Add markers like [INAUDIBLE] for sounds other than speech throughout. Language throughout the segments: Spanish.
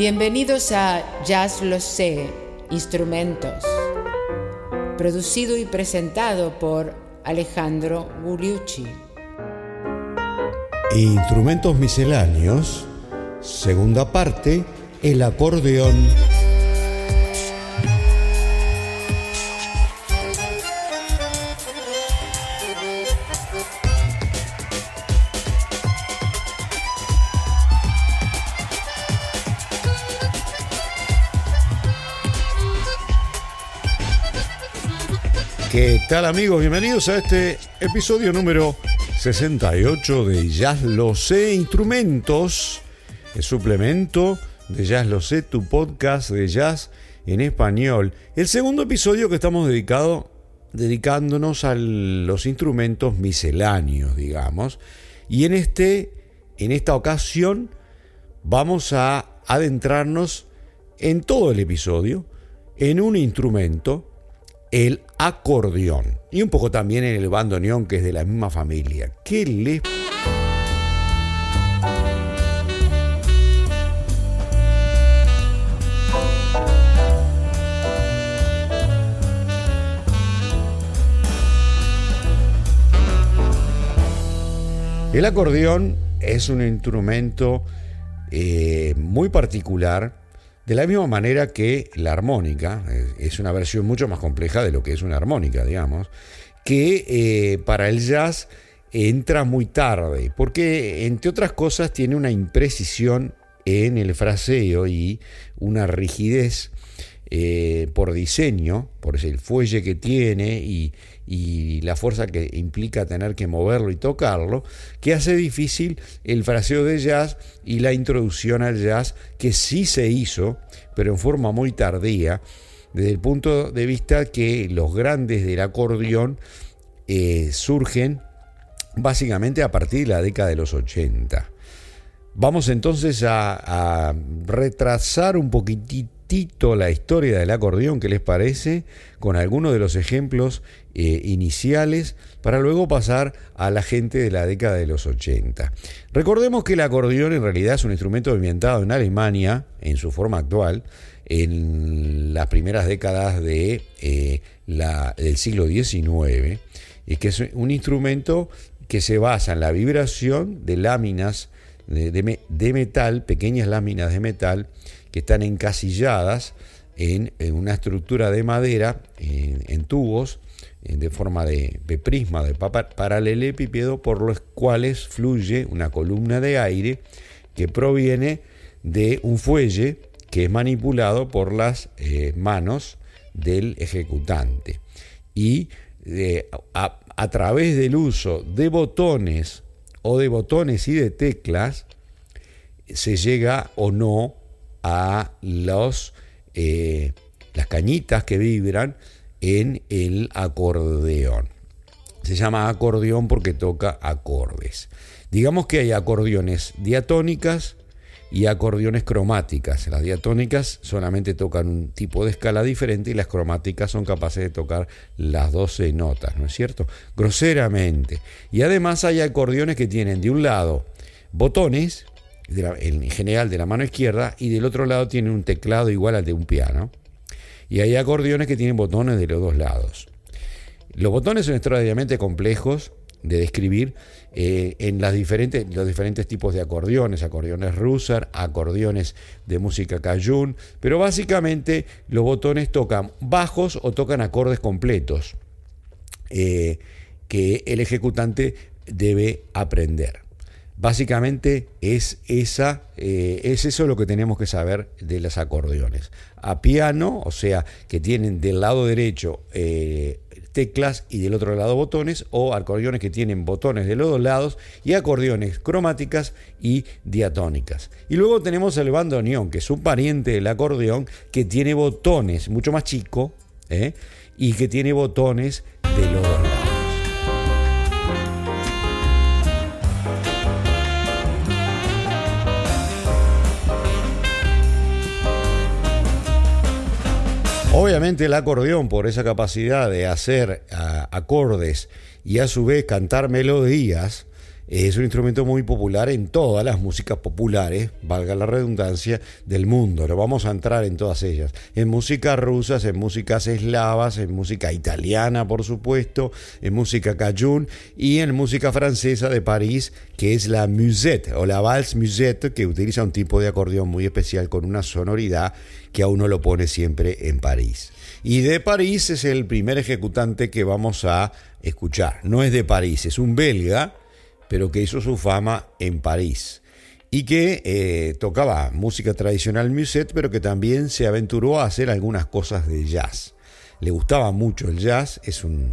Bienvenidos a Jazz Lo Sé, Instrumentos, producido y presentado por Alejandro Gugliucci. Instrumentos misceláneos, segunda parte, el acordeón. Tal amigos? Bienvenidos a este episodio número 68 de Jazz Lo Sé Instrumentos, el suplemento de Jazz Lo Sé, tu podcast de jazz en español. El segundo episodio que estamos dedicado, dedicándonos a los instrumentos misceláneos, digamos. Y en, este, en esta ocasión vamos a adentrarnos en todo el episodio en un instrumento el acordeón y un poco también en el bandoneón que es de la misma familia. ¿Qué les El acordeón es un instrumento eh, muy particular de la misma manera que la armónica, eh, es una versión mucho más compleja de lo que es una armónica, digamos, que eh, para el jazz entra muy tarde, porque entre otras cosas tiene una imprecisión en el fraseo y una rigidez eh, por diseño, por el fuelle que tiene y, la fuerza que implica tener que moverlo y tocarlo, que hace difícil el fraseo de jazz y la introducción al jazz que sí se hizo, pero en forma muy tardía, desde el punto de vista que los grandes del acordeón eh, surgen básicamente a partir de la década de los 80. Vamos entonces a, a retrasar un poquitito la historia del acordeón, ¿qué les parece? Con algunos de los ejemplos eh, iniciales para luego pasar a la gente de la década de los 80. Recordemos que el acordeón en realidad es un instrumento inventado en Alemania en su forma actual en las primeras décadas de, eh, la, del siglo XIX, y que es un instrumento que se basa en la vibración de láminas de metal, pequeñas láminas de metal, que están encasilladas en, una estructura de madera, en, tubos, de forma de, prisma, de paralelepípedo, por los cuales fluye una columna de aire que proviene de un fuelle que es manipulado por las eh, manos del ejecutante. Y eh, a, través del uso de botones o de botones y de teclas, se llega o no a los, eh, las cañitas que vibran en el acordeón. Se llama acordeón porque toca acordes. Digamos que hay acordeones diatónicas y acordeones cromáticas. Las diatónicas solamente tocan un tipo de escala diferente y las cromáticas son capaces de tocar las 12 notas, ¿no es cierto? Groseramente. Y además hay acordeones que tienen de un lado botones en general de la mano izquierda y del otro lado tiene un teclado igual al de un piano. Y hay acordeones que tienen botones de los dos lados. Los botones son extraordinariamente complejos de describir eh, en los diferentes tipos de acordeones, acordeones Russer, acordeones de música cajun, pero básicamente los botones tocan bajos o tocan acordes completos eh, que el ejecutante debe aprender. Básicamente es, esa, eh, es eso lo que tenemos que saber de los acordeones. A piano, o sea, que tienen del lado derecho eh, teclas y del otro lado botones, o acordeones que tienen botones de los dos lados, y acordeones cromáticas y diatónicas. Y luego tenemos el bandoneón, que es un pariente del acordeón, que tiene botones mucho más chico, ¿eh? y que tiene botones de los dos lados. Obviamente el acordeón, por esa capacidad de hacer acordes y a su vez cantar melodías, Es un instrumento muy popular en todas las músicas populares, valga la redundancia, del mundo. No vamos a entrar en todas ellas. En músicas rusas, en músicas eslavas, en música italiana, por supuesto, en música cajun y en música francesa de París, que es la musette o la valse musette, que utiliza un tipo de acordeón muy especial con una sonoridad que a uno lo pone siempre en París. Y de París es el primer ejecutante que vamos a escuchar. No es de París, es un belga pero que hizo su fama en París y que eh, tocaba música tradicional musette, pero que también se aventuró a hacer algunas cosas de jazz. Le gustaba mucho el jazz, es un,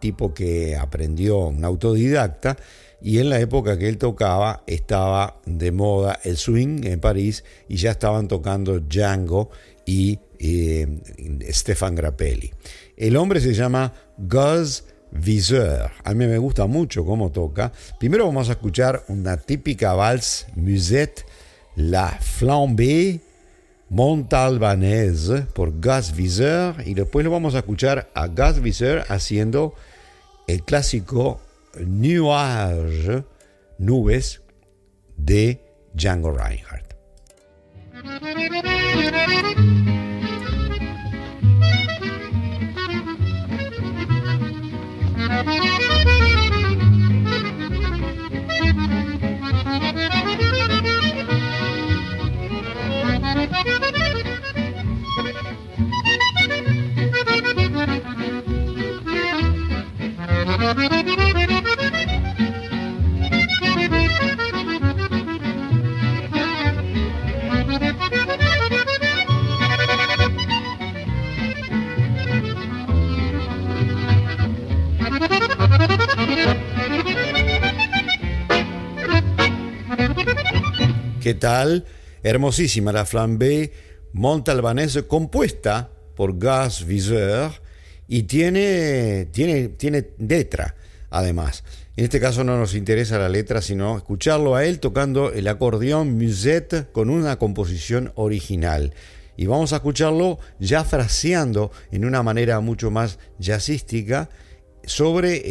tipo que aprendió, un autodidacta, y en la época que él tocaba estaba de moda el swing en París y ya estaban tocando Django y eh, Stefan Grappelli. El hombre se llama Gus Viseur. A mí me gusta mucho cómo toca. Primero vamos a escuchar una típica vals musette, La Flambée Montalbanaise por Gus Viseur y después lo vamos a escuchar a Gus Viseur haciendo el clásico Nuage, Nubes de Django Reinhardt. ¿Qué tal? Hermosísima la flambée montalbanese compuesta por Gus Viseur y tiene, tiene, tiene letra además. En este caso no nos interesa la letra, sino escucharlo a él tocando el acordeón musette con una composición original. Y vamos a escucharlo ya fraseando en una manera mucho más jazzística sobre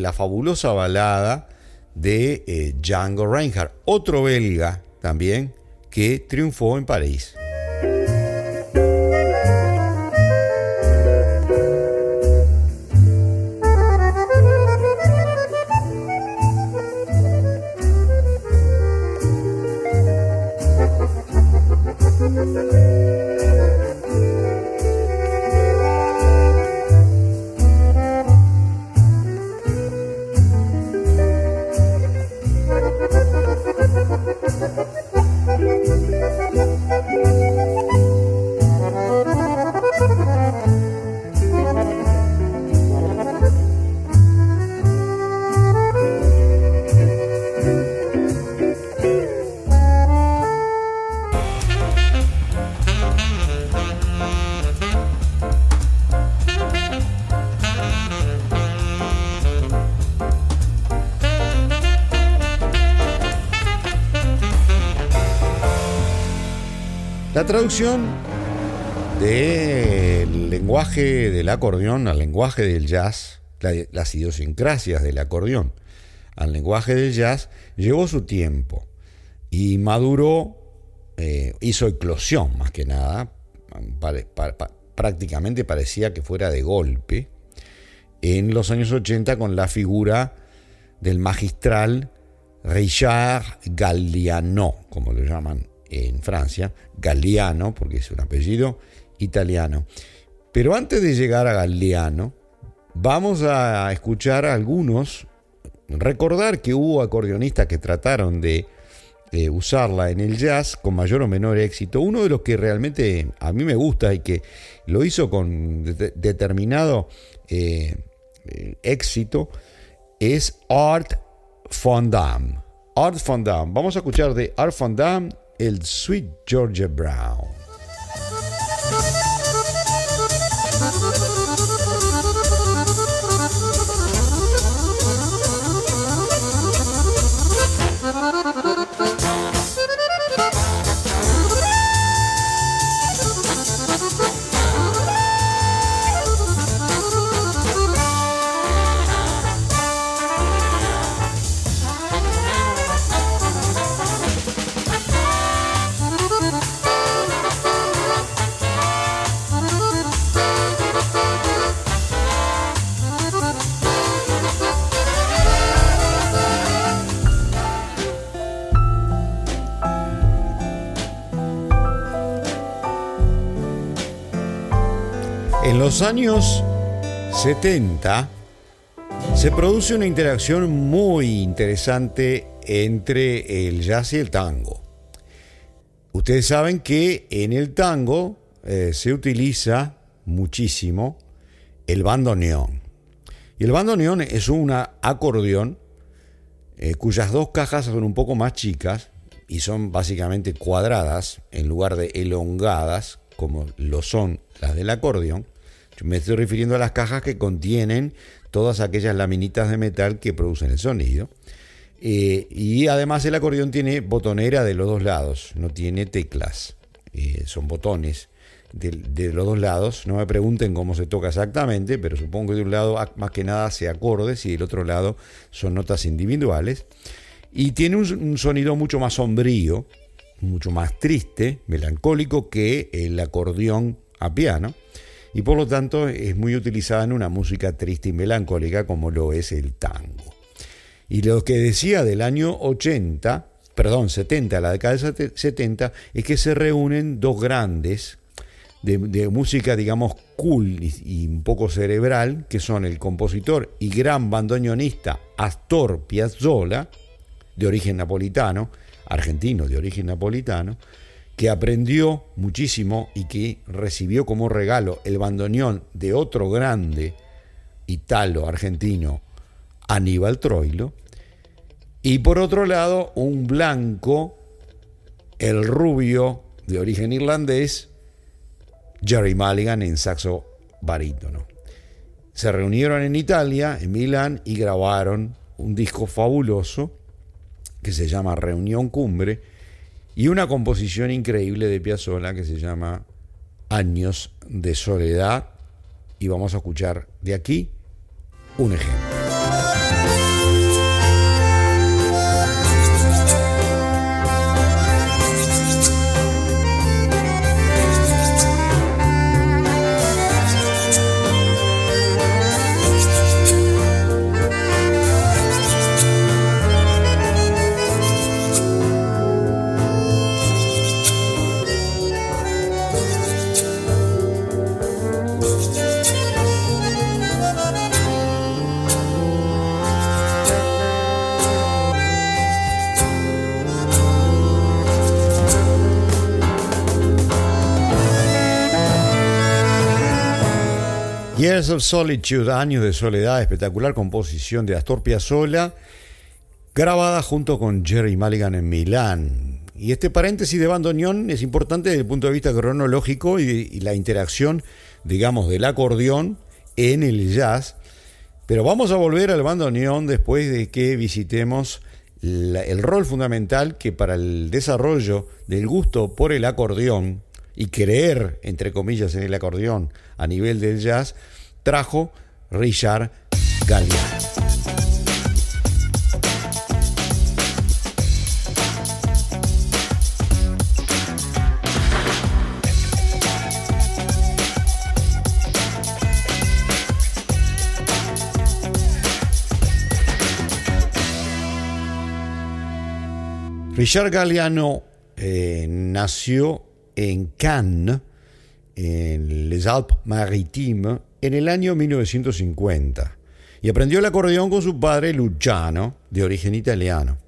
la fabulosa balada de eh, Django Reinhardt, otro belga también que triunfó en París. Traducción del lenguaje del acordeón al lenguaje del jazz, las idiosincrasias del acordeón al lenguaje del jazz, llevó su tiempo y maduró, eh, hizo eclosión más que nada, prácticamente parecía que fuera de golpe, en los años 80 con la figura del magistral Richard Galliano, como lo llaman en Francia, Galliano, porque es un apellido italiano. Pero antes de llegar a Galliano, vamos a escuchar algunos, recordar que hubo acordeonistas que trataron de usarla en el jazz con mayor o menor éxito. Uno de los que realmente a mí me gusta y que lo hizo con determinado eh, eh, éxito es Art Fondam. Art Fondam. Vamos a escuchar de Art Fondam el Sweet Georgia Brown. Los años 70 se produce una interacción muy interesante entre el jazz y el tango. Ustedes saben que en el tango eh, se utiliza muchísimo el bandoneón. Y el bandoneón es un acordeón eh, cuyas dos cajas son un poco más chicas y son básicamente cuadradas en lugar de elongadas como lo son las del acordeón. Me estoy refiriendo a las cajas que contienen todas aquellas laminitas de metal que producen el sonido. Eh, y además el acordeón tiene botonera de los dos lados, no tiene teclas, eh, son botones de, los dos lados. No me pregunten cómo se toca exactamente, pero supongo que de un lado más que nada se acordes y del otro lado son notas individuales. Y tiene un, sonido mucho más sombrío, mucho más triste, melancólico que el acordeón a piano. Y por lo tanto es muy utilizada en una música triste y melancólica como lo es el tango. Y lo que decía del año 80, perdón, 70, la década de 70, es que se reúnen dos grandes de, música, digamos, cool y, un poco cerebral, que son el compositor y gran bandoneonista Astor Piazzolla, de origen napolitano, argentino de origen napolitano, que aprendió muchísimo y que recibió como regalo el bandoneón de otro grande italo argentino, Aníbal Troilo, y por otro lado un blanco, el rubio de origen irlandés, Jerry Mulligan en saxo barítono. Se reunieron en Italia, en Milán, y grabaron un disco fabuloso que se llama Reunión Cumbre y una composición increíble de Piazzolla que se llama Años de Soledad y vamos a escuchar de aquí un ejemplo. Years of Años de Soledad, espectacular composición de Astor Piazzolla, grabada junto con Jerry Mulligan en Milán. Y este paréntesis de bandoneón es importante desde el punto de vista cronológico y, la interacción, digamos, del acordeón en el jazz. Pero vamos a volver al bandoneón después de que visitemos el rol fundamental que para el desarrollo del gusto por el acordeón y creer, entre comillas, en el acordeón a nivel del jazz, trajo Richard Galliano. Richard Galliano eh, nació en Cannes, en les Alpes Maritimes, en el año 1950 y aprendió el acordeón con su padre Luciano, de origen italiano.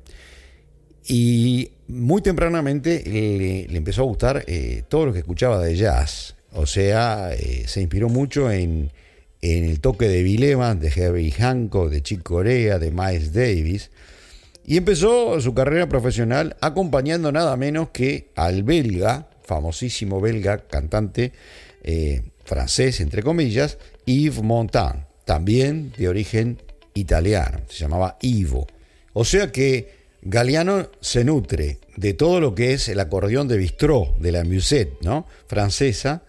Y muy tempranamente le, empezó a gustar eh, todo lo que escuchaba de jazz. O sea, eh, se inspiró mucho en, en, el toque de Vilema, de Herbie Hancock, de Chick Corea, de Miles Davis. Y empezó su carrera profesional acompañando nada menos que al belga famosísimo belga, cantante eh, francés, entre comillas, Yves Montand, también de origen italiano, se llamaba Ivo. O sea que Galeano se nutre de todo lo que es el acordeón de Bistrot, de la Musette, ¿no? francesa,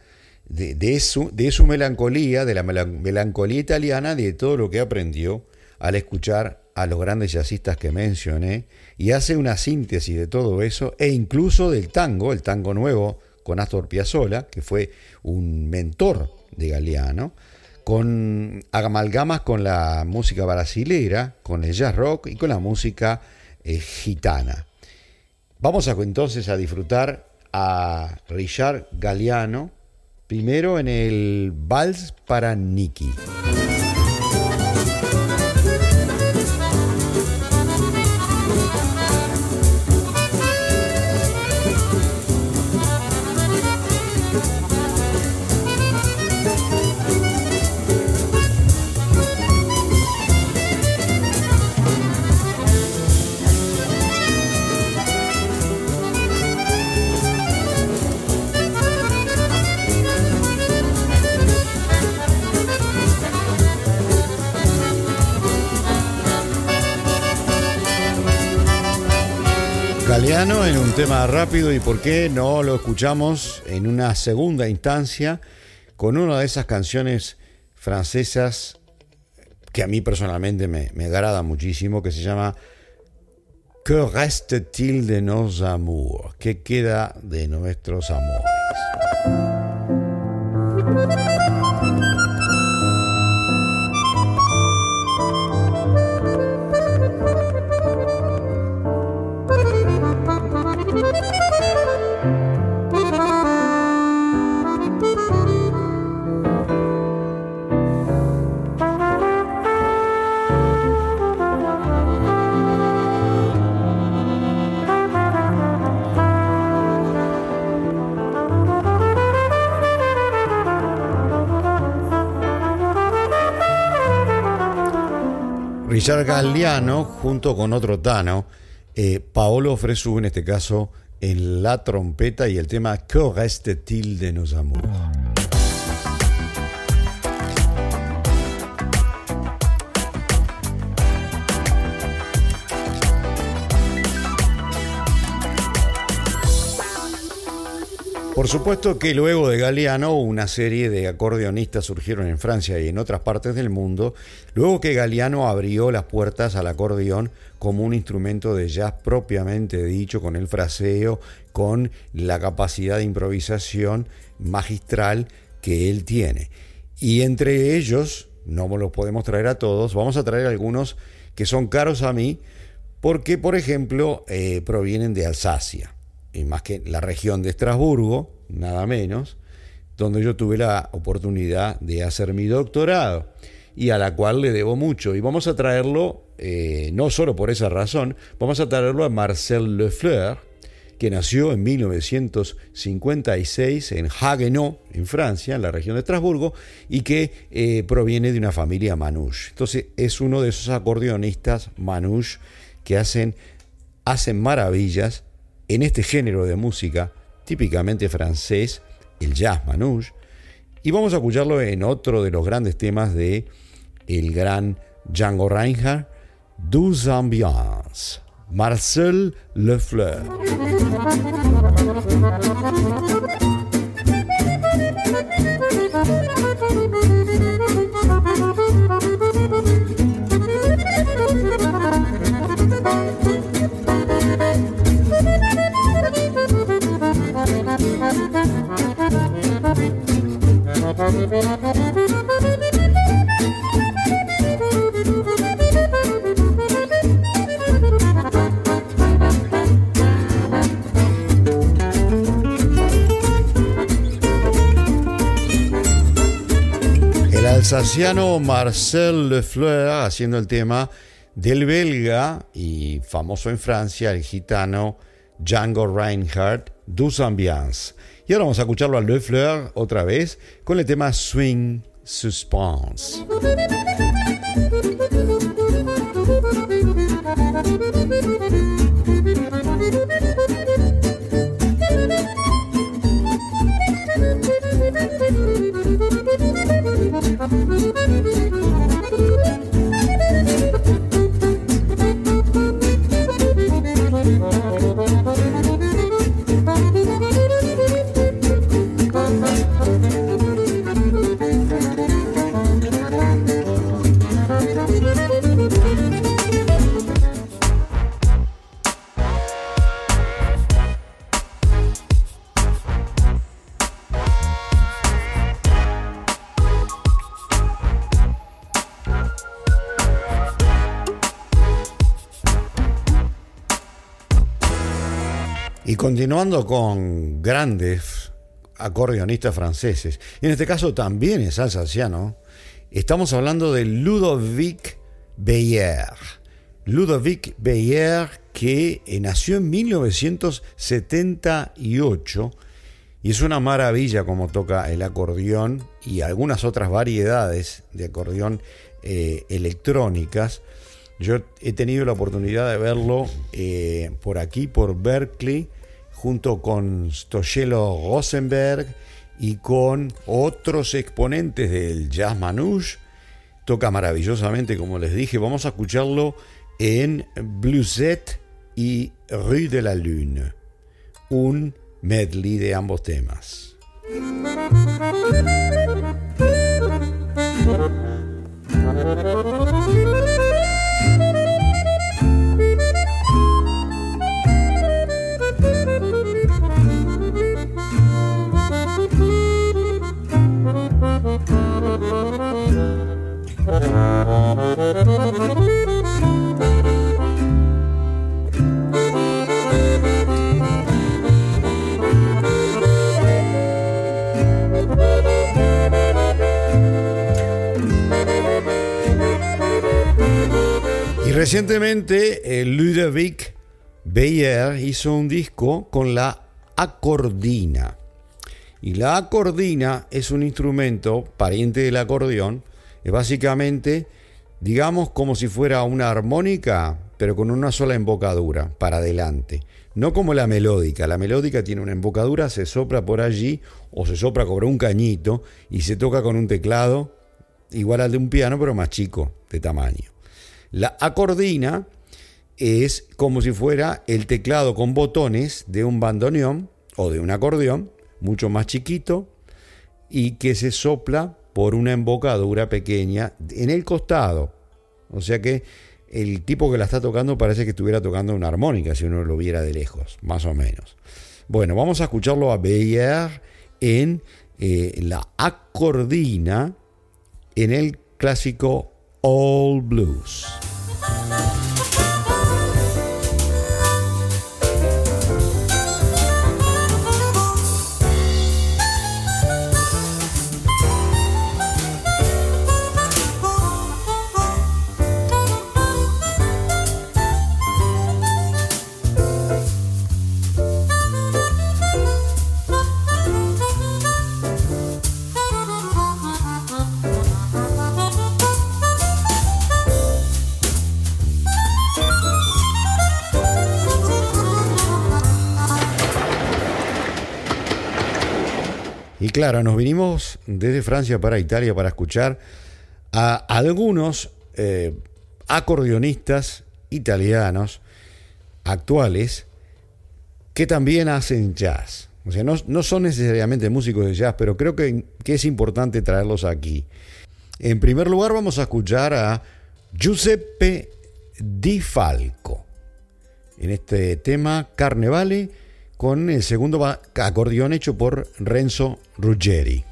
de, su, de su melancolía, de la melancolía italiana, de todo lo que aprendió al escuchar a los grandes jazzistas que mencioné y hace una síntesis de todo eso e incluso del tango, el tango nuevo con Astor Piazzolla, que fue un mentor de Galeano, con amalgamas con la música brasilera, con el jazz rock y con la música eh, gitana. Vamos entonces a disfrutar a Richard Galeano Primero en el Vals para Nicky. Galeano en un tema rápido y por qué no lo escuchamos en una segunda instancia con una de esas canciones francesas que a mí personalmente me, me agrada muchísimo, que se llama Que reste-t-il de nos amours? ¿Qué queda de nuestros amores? Richard Galliano junto con otro Tano, eh, Paolo Fresu en este caso en la trompeta y el tema Que reste-t-il de nos amours? Por supuesto que luego de Galeano una serie de acordeonistas surgieron en Francia y en otras partes del mundo, luego que Galeano abrió las puertas al acordeón como un instrumento de jazz propiamente dicho, con el fraseo, con la capacidad de improvisación magistral que él tiene. Y entre ellos, no los podemos traer a todos, vamos a traer algunos que son caros a mí, porque por ejemplo eh, provienen de Alsacia y más que la región de Estrasburgo, nada menos, donde yo tuve la oportunidad de hacer mi doctorado y a la cual le debo mucho. Y vamos a traerlo, eh, no solo por esa razón, vamos a traerlo a Marcel Lefleur, que nació en 1956 en Haguenau, en Francia, en la región de Estrasburgo, y que eh, proviene de una familia manouche. Entonces es uno de esos acordeonistas manouche que hacen, hacen maravillas en este género de música típicamente francés, el jazz manouche, y vamos a escucharlo en otro de los grandes temas de el gran Django Reinhardt, Douze Ambiance, Marcel Lefleur. El alsaciano Marcel Lefleur haciendo el tema del belga y famoso en Francia, el gitano Django Reinhardt, Douce Ambiance. Y ahora vamos a escucharlo a Le Fleur otra vez con el tema Swing Suspense. [LAUGHS] Y continuando con grandes acordeonistas franceses. Y en este caso también es alsaciano. Estamos hablando de Ludovic Beyer. Ludovic Beyer que nació en 1978 y es una maravilla como toca el acordeón y algunas otras variedades de acordeón eh, electrónicas. Yo he tenido la oportunidad de verlo eh, por aquí, por Berkeley, junto con Stochelo Rosenberg y con otros exponentes del jazz manouche. Toca maravillosamente, como les dije. Vamos a escucharlo en Bluesette y Rue de la Lune. Un medley de ambos temas. [LAUGHS] recientemente Ludovic Beyer hizo un disco con la acordina. Y la acordina es un instrumento pariente del acordeón, es básicamente, digamos, como si fuera una armónica, pero con una sola embocadura, para adelante. No como la melódica. La melódica tiene una embocadura, se sopla por allí o se sopla con un cañito y se toca con un teclado igual al de un piano, pero más chico de tamaño. La acordina es como si fuera el teclado con botones de un bandoneón o de un acordeón, mucho más chiquito, y que se sopla por una embocadura pequeña en el costado. O sea que el tipo que la está tocando parece que estuviera tocando una armónica si uno lo viera de lejos, más o menos. Bueno, vamos a escucharlo a Beyer en eh, la acordina en el clásico All Blues. Claro, nos vinimos desde Francia para Italia para escuchar a algunos eh, acordeonistas italianos actuales que también hacen jazz. O sea, no, no son necesariamente músicos de jazz, pero creo que, que es importante traerlos aquí. En primer lugar, vamos a escuchar a Giuseppe Di Falco en este tema Carnevale con el segundo acordeón hecho por Renzo Ruggeri.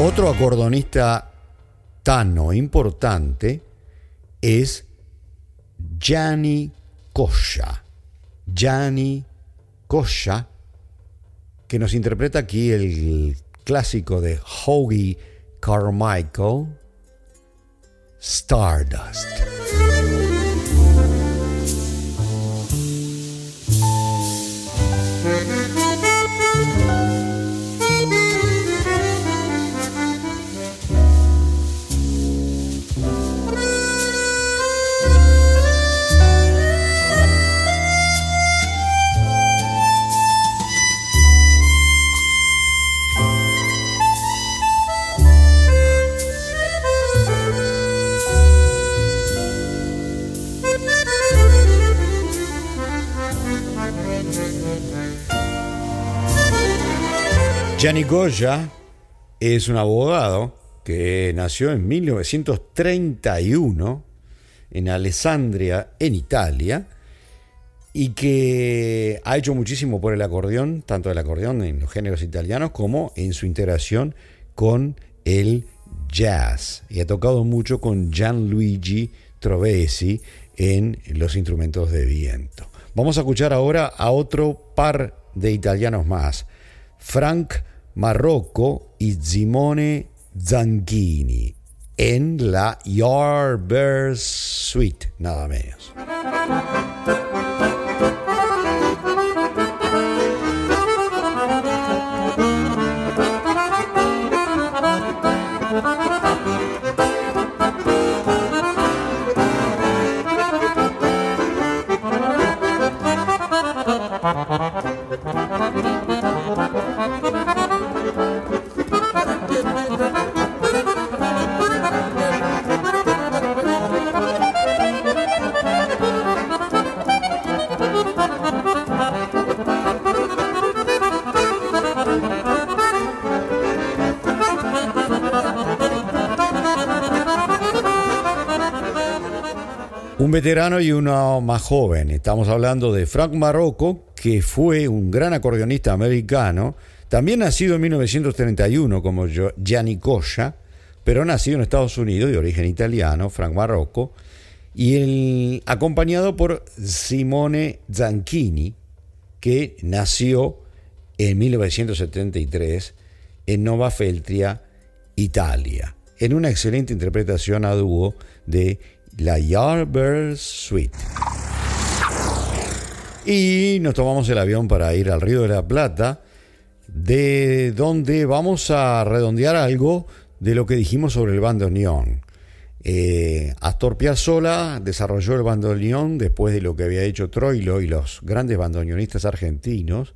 Otro acordonista tano importante es Gianni Coscia. Gianni Coscia, que nos interpreta aquí el clásico de Hoagie Carmichael, Stardust. Gianni Goya es un abogado que nació en 1931 en Alessandria, en Italia, y que ha hecho muchísimo por el acordeón, tanto el acordeón en los géneros italianos como en su integración con el jazz. Y ha tocado mucho con Gianluigi Trovesi en los instrumentos de viento. Vamos a escuchar ahora a otro par de italianos más. Frank Marrocco y Simone Zanchini en la Yardbirds Suite, nada menos. Veterano y uno más joven. Estamos hablando de Frank Marrocco, que fue un gran acordeonista americano, también nacido en 1931 como Gianni Coscia, pero nacido en Estados Unidos de origen italiano, Frank Marrocco, y el, acompañado por Simone Zanchini, que nació en 1973 en Nova Feltria, Italia, en una excelente interpretación a dúo de la Yardbird Suite. Y nos tomamos el avión para ir al Río de la Plata, de donde vamos a redondear algo de lo que dijimos sobre el bandoneón. Eh, Astor Piazzolla desarrolló el bandoneón después de lo que había hecho Troilo y los grandes bandoneonistas argentinos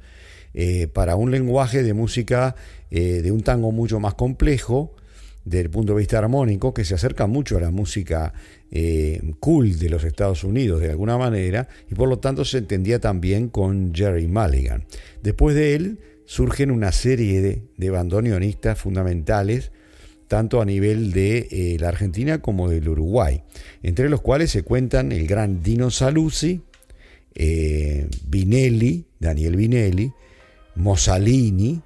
eh, para un lenguaje de música eh, de un tango mucho más complejo desde el punto de vista armónico que se acerca mucho a la música eh, cool de los Estados Unidos de alguna manera y por lo tanto se entendía también con Jerry Mulligan. Después de él surgen una serie de, de bandoneonistas fundamentales tanto a nivel de eh, la Argentina como del Uruguay, entre los cuales se cuentan el gran Dino Saluzzi, eh, Vinelli, Daniel Vinelli, Mossalini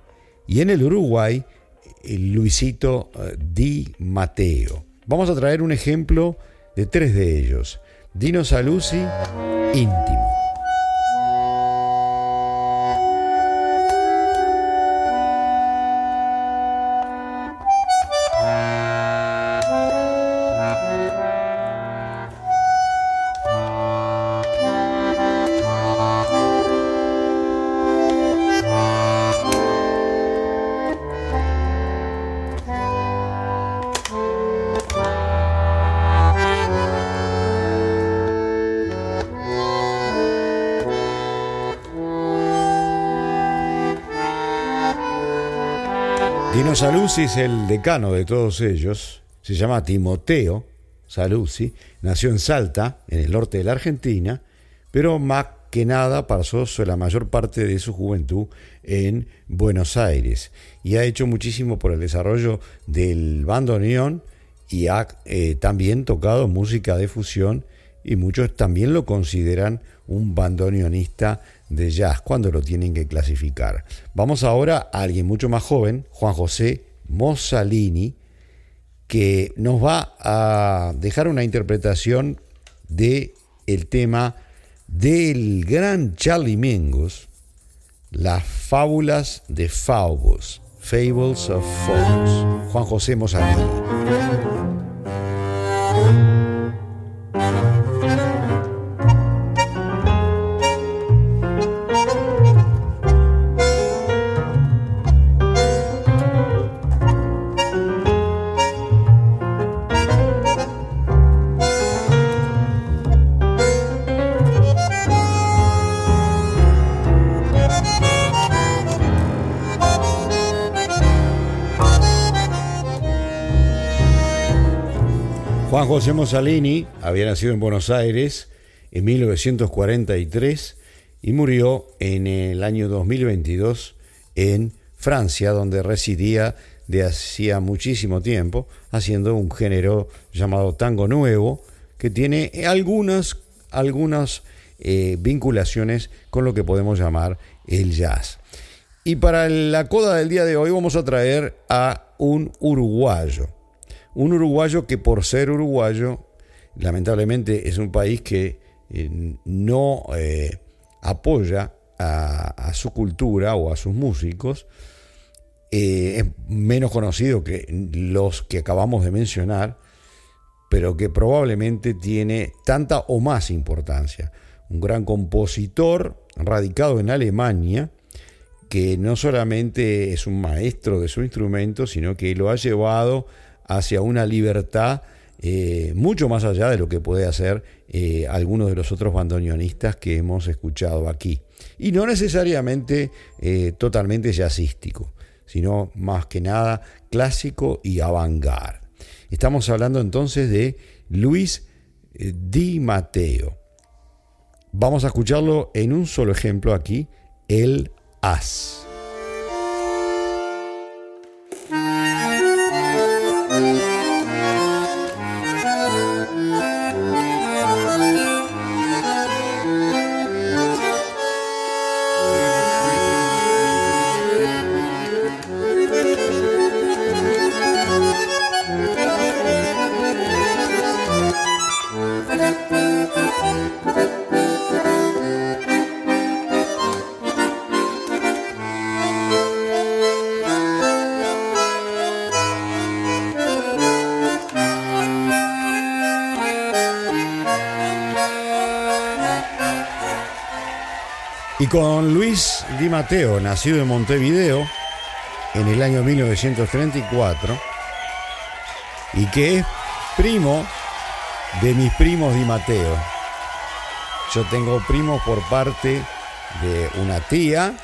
y en el Uruguay Luisito Di Mateo. Vamos a traer un ejemplo de tres de ellos. Dino Saluzzi, íntimo. Saluzzi es el decano de todos ellos, se llama Timoteo Saluzzi, nació en Salta, en el norte de la Argentina, pero más que nada pasó la mayor parte de su juventud en Buenos Aires y ha hecho muchísimo por el desarrollo del bandoneón y ha eh, también tocado música de fusión y muchos también lo consideran un bandoneonista de jazz cuando lo tienen que clasificar. Vamos ahora a alguien mucho más joven, Juan José Mossalini, que nos va a dejar una interpretación de el tema del gran Charlie Mingus, las fábulas de Faubus, Fables of Faubus, Juan José Mossalini. José Mossalini había nacido en Buenos Aires en 1943 y murió en el año 2022 en Francia, donde residía de hacía muchísimo tiempo, haciendo un género llamado tango nuevo, que tiene algunas, algunas eh, vinculaciones con lo que podemos llamar el jazz. Y para la coda del día de hoy vamos a traer a un uruguayo. Un uruguayo que por ser uruguayo, lamentablemente es un país que eh, no eh, apoya a, su cultura o a sus músicos. es menos conocido que los que acabamos de mencionar, pero que probablemente tiene tanta o más importancia un gran compositor radicado en Alemania, que no solamente es un maestro de su instrumento, sino que lo ha llevado hacia una libertad eh, mucho más allá de lo que puede hacer eh, algunos de los otros bandoneonistas que hemos escuchado aquí. Y no necesariamente eh, totalmente jazzístico, sino más que nada clásico y avant Estamos hablando entonces de Luis Di Matteo. Vamos a escucharlo en un solo ejemplo aquí, el as. Y con Luis Di Matteo, nacido en Montevideo en el año 1934, y que es primo de mis primos Di Matteo. Yo tengo primos por parte de una tía,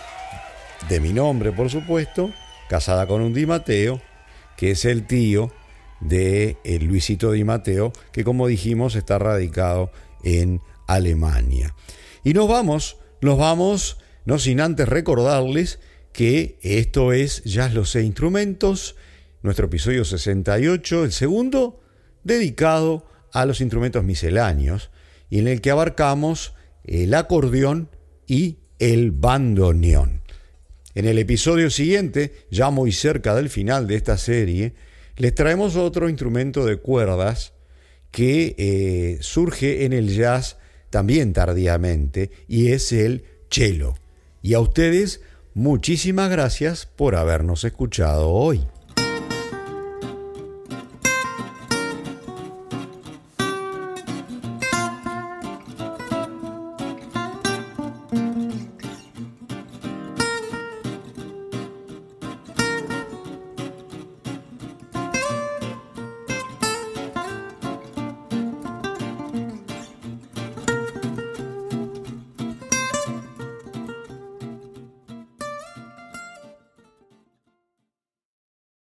de mi nombre por supuesto, casada con un Di Matteo, que es el tío de el Luisito Di Matteo, que como dijimos está radicado en Alemania. Y nos vamos nos vamos, no sin antes recordarles que esto es Jazz los sé instrumentos, nuestro episodio 68, el segundo, dedicado a los instrumentos misceláneos, y en el que abarcamos el acordeón y el bandoneón. En el episodio siguiente, ya muy cerca del final de esta serie, les traemos otro instrumento de cuerdas que eh, surge en el jazz también tardíamente, y es el cello. Y a ustedes, muchísimas gracias por habernos escuchado hoy.